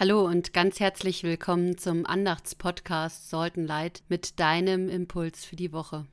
Hallo und ganz herzlich willkommen zum Andachtspodcast Salt Light mit deinem Impuls für die Woche.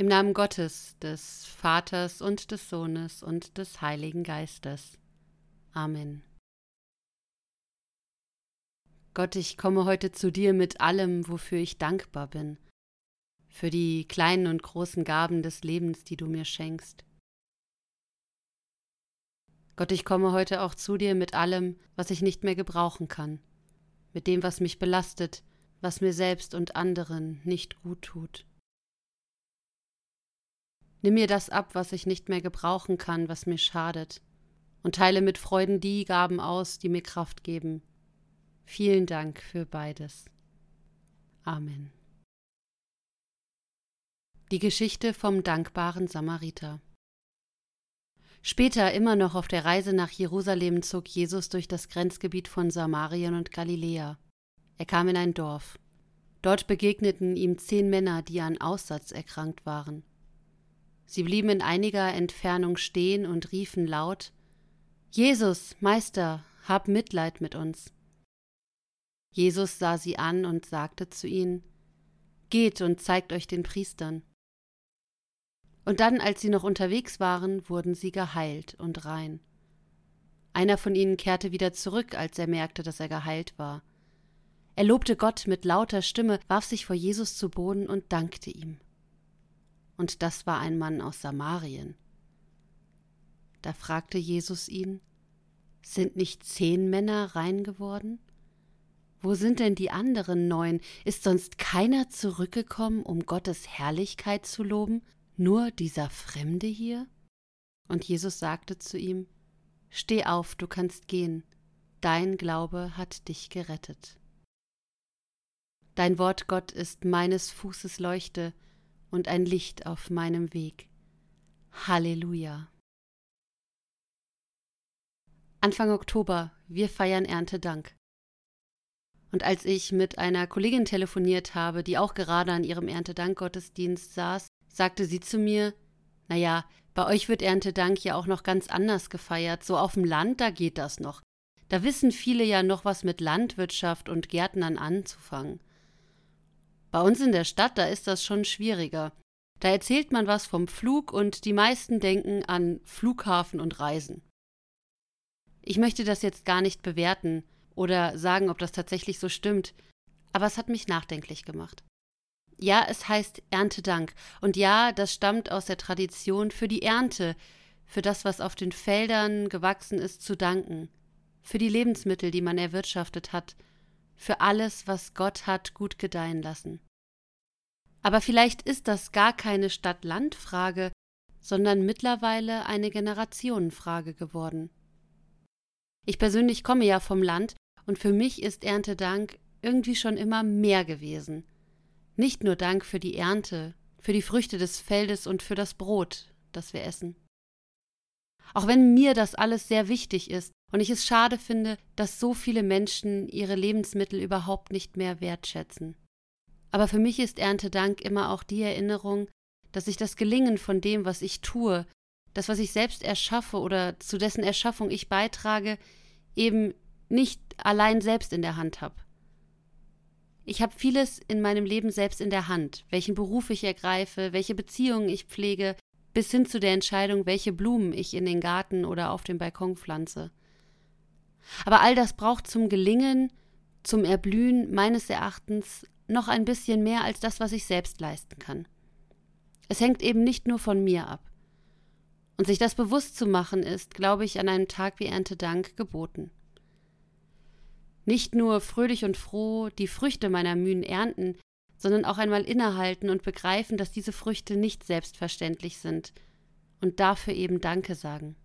Im Namen Gottes, des Vaters und des Sohnes und des Heiligen Geistes. Amen. Gott, ich komme heute zu dir mit allem, wofür ich dankbar bin, für die kleinen und großen Gaben des Lebens, die du mir schenkst. Gott, ich komme heute auch zu dir mit allem, was ich nicht mehr gebrauchen kann, mit dem, was mich belastet, was mir selbst und anderen nicht gut tut. Nimm mir das ab, was ich nicht mehr gebrauchen kann, was mir schadet, und teile mit Freuden die Gaben aus, die mir Kraft geben. Vielen Dank für beides. Amen. Die Geschichte vom dankbaren Samariter. Später, immer noch auf der Reise nach Jerusalem, zog Jesus durch das Grenzgebiet von Samarien und Galiläa. Er kam in ein Dorf. Dort begegneten ihm zehn Männer, die an Aussatz erkrankt waren. Sie blieben in einiger Entfernung stehen und riefen laut Jesus, Meister, hab Mitleid mit uns. Jesus sah sie an und sagte zu ihnen Geht und zeigt euch den Priestern. Und dann, als sie noch unterwegs waren, wurden sie geheilt und rein. Einer von ihnen kehrte wieder zurück, als er merkte, dass er geheilt war. Er lobte Gott mit lauter Stimme, warf sich vor Jesus zu Boden und dankte ihm und das war ein Mann aus Samarien. Da fragte Jesus ihn, sind nicht zehn Männer rein geworden? Wo sind denn die anderen neun? Ist sonst keiner zurückgekommen, um Gottes Herrlichkeit zu loben, nur dieser Fremde hier? Und Jesus sagte zu ihm, Steh auf, du kannst gehen, dein Glaube hat dich gerettet. Dein Wort Gott ist meines Fußes Leuchte und ein Licht auf meinem Weg. Halleluja. Anfang Oktober, wir feiern Erntedank. Und als ich mit einer Kollegin telefoniert habe, die auch gerade an ihrem Erntedankgottesdienst saß, sagte sie zu mir, naja, bei euch wird Erntedank ja auch noch ganz anders gefeiert, so auf dem Land, da geht das noch. Da wissen viele ja noch was mit Landwirtschaft und Gärtnern anzufangen. Bei uns in der Stadt, da ist das schon schwieriger. Da erzählt man was vom Flug und die meisten denken an Flughafen und Reisen. Ich möchte das jetzt gar nicht bewerten oder sagen, ob das tatsächlich so stimmt, aber es hat mich nachdenklich gemacht. Ja, es heißt Erntedank, und ja, das stammt aus der Tradition, für die Ernte, für das, was auf den Feldern gewachsen ist, zu danken, für die Lebensmittel, die man erwirtschaftet hat, für alles, was Gott hat gut gedeihen lassen. Aber vielleicht ist das gar keine Stadt-Land-Frage, sondern mittlerweile eine Generationenfrage geworden. Ich persönlich komme ja vom Land und für mich ist Erntedank irgendwie schon immer mehr gewesen. Nicht nur Dank für die Ernte, für die Früchte des Feldes und für das Brot, das wir essen. Auch wenn mir das alles sehr wichtig ist und ich es schade finde, dass so viele Menschen ihre Lebensmittel überhaupt nicht mehr wertschätzen. Aber für mich ist Erntedank immer auch die Erinnerung, dass ich das Gelingen von dem, was ich tue, das, was ich selbst erschaffe oder zu dessen Erschaffung ich beitrage, eben nicht allein selbst in der Hand habe. Ich habe vieles in meinem Leben selbst in der Hand, welchen Beruf ich ergreife, welche Beziehungen ich pflege, bis hin zu der Entscheidung, welche Blumen ich in den Garten oder auf dem Balkon pflanze. Aber all das braucht zum Gelingen, zum Erblühen meines Erachtens noch ein bisschen mehr als das, was ich selbst leisten kann. Es hängt eben nicht nur von mir ab. Und sich das bewusst zu machen, ist, glaube ich, an einem Tag wie Erntedank geboten. Nicht nur fröhlich und froh die Früchte meiner Mühen ernten, sondern auch einmal innehalten und begreifen, dass diese Früchte nicht selbstverständlich sind und dafür eben Danke sagen.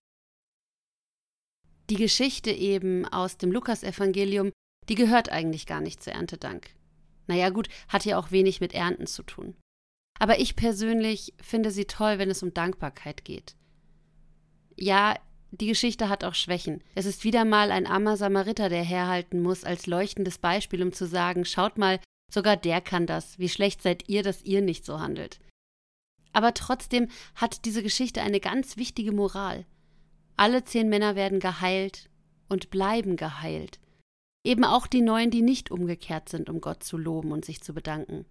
Die Geschichte eben aus dem Lukasevangelium, die gehört eigentlich gar nicht zu Erntedank. Naja, gut, hat ja auch wenig mit Ernten zu tun. Aber ich persönlich finde sie toll, wenn es um Dankbarkeit geht. Ja, die Geschichte hat auch Schwächen. Es ist wieder mal ein armer Samariter, der herhalten muss als leuchtendes Beispiel, um zu sagen, schaut mal, sogar der kann das. Wie schlecht seid ihr, dass ihr nicht so handelt. Aber trotzdem hat diese Geschichte eine ganz wichtige Moral. Alle zehn Männer werden geheilt und bleiben geheilt. Eben auch die neun, die nicht umgekehrt sind, um Gott zu loben und sich zu bedanken.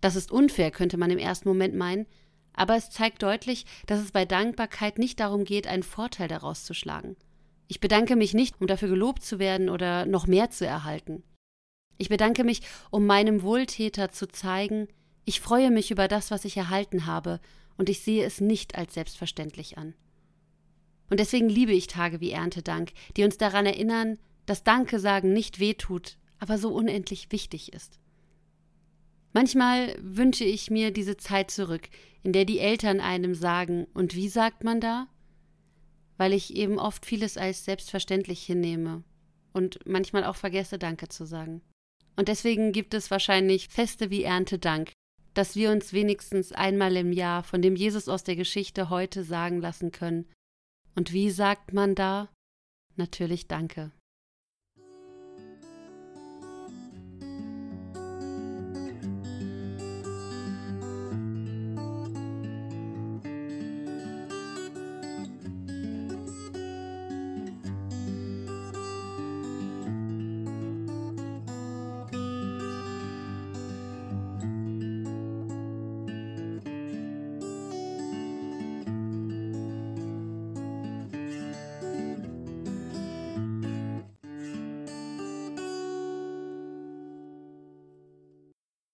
Das ist unfair, könnte man im ersten Moment meinen, aber es zeigt deutlich, dass es bei Dankbarkeit nicht darum geht, einen Vorteil daraus zu schlagen. Ich bedanke mich nicht, um dafür gelobt zu werden oder noch mehr zu erhalten. Ich bedanke mich, um meinem Wohltäter zu zeigen, ich freue mich über das, was ich erhalten habe, und ich sehe es nicht als selbstverständlich an. Und deswegen liebe ich Tage wie Erntedank, die uns daran erinnern, dass Danke sagen nicht wehtut, aber so unendlich wichtig ist. Manchmal wünsche ich mir diese Zeit zurück, in der die Eltern einem sagen, und wie sagt man da? Weil ich eben oft vieles als selbstverständlich hinnehme und manchmal auch vergesse, Danke zu sagen. Und deswegen gibt es wahrscheinlich Feste wie Erntedank, dass wir uns wenigstens einmal im Jahr von dem Jesus aus der Geschichte heute sagen lassen können. Und wie sagt man da? Natürlich Danke.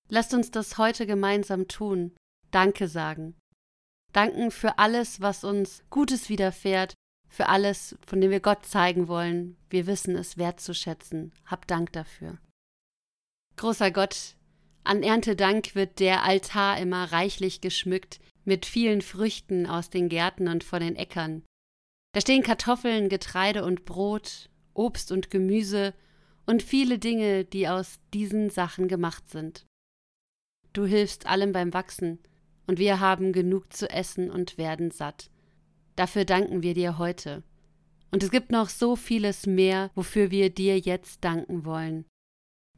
Lasst uns das heute gemeinsam tun. Danke sagen. Danken für alles, was uns Gutes widerfährt, für alles, von dem wir Gott zeigen wollen. Wir wissen es wertzuschätzen. Hab Dank dafür. Großer Gott, an Erntedank wird der Altar immer reichlich geschmückt mit vielen Früchten aus den Gärten und von den Äckern. Da stehen Kartoffeln, Getreide und Brot, Obst und Gemüse und viele Dinge, die aus diesen Sachen gemacht sind. Du hilfst allem beim Wachsen, und wir haben genug zu essen und werden satt. Dafür danken wir dir heute. Und es gibt noch so vieles mehr, wofür wir dir jetzt danken wollen.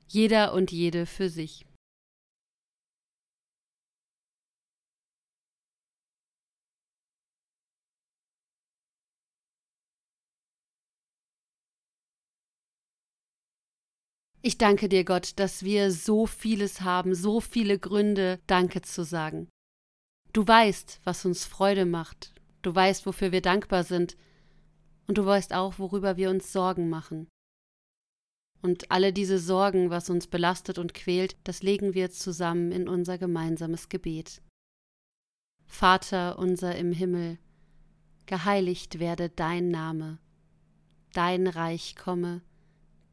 Jeder und jede für sich. Ich danke dir, Gott, dass wir so vieles haben, so viele Gründe, Danke zu sagen. Du weißt, was uns Freude macht, du weißt, wofür wir dankbar sind, und du weißt auch, worüber wir uns Sorgen machen. Und alle diese Sorgen, was uns belastet und quält, das legen wir zusammen in unser gemeinsames Gebet. Vater unser im Himmel, geheiligt werde dein Name, dein Reich komme,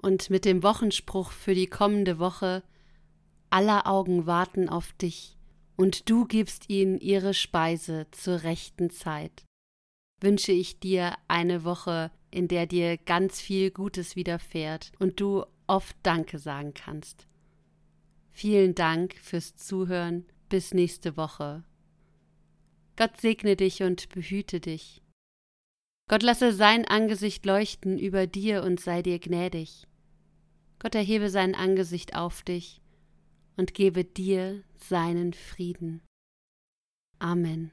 und mit dem Wochenspruch für die kommende Woche Aller Augen warten auf dich, und du gibst ihnen ihre Speise zur rechten Zeit. Wünsche ich dir eine Woche, in der dir ganz viel Gutes widerfährt und du oft Danke sagen kannst. Vielen Dank fürs Zuhören. Bis nächste Woche. Gott segne dich und behüte dich. Gott lasse sein Angesicht leuchten über dir und sei dir gnädig. Gott erhebe sein Angesicht auf dich und gebe dir seinen Frieden. Amen.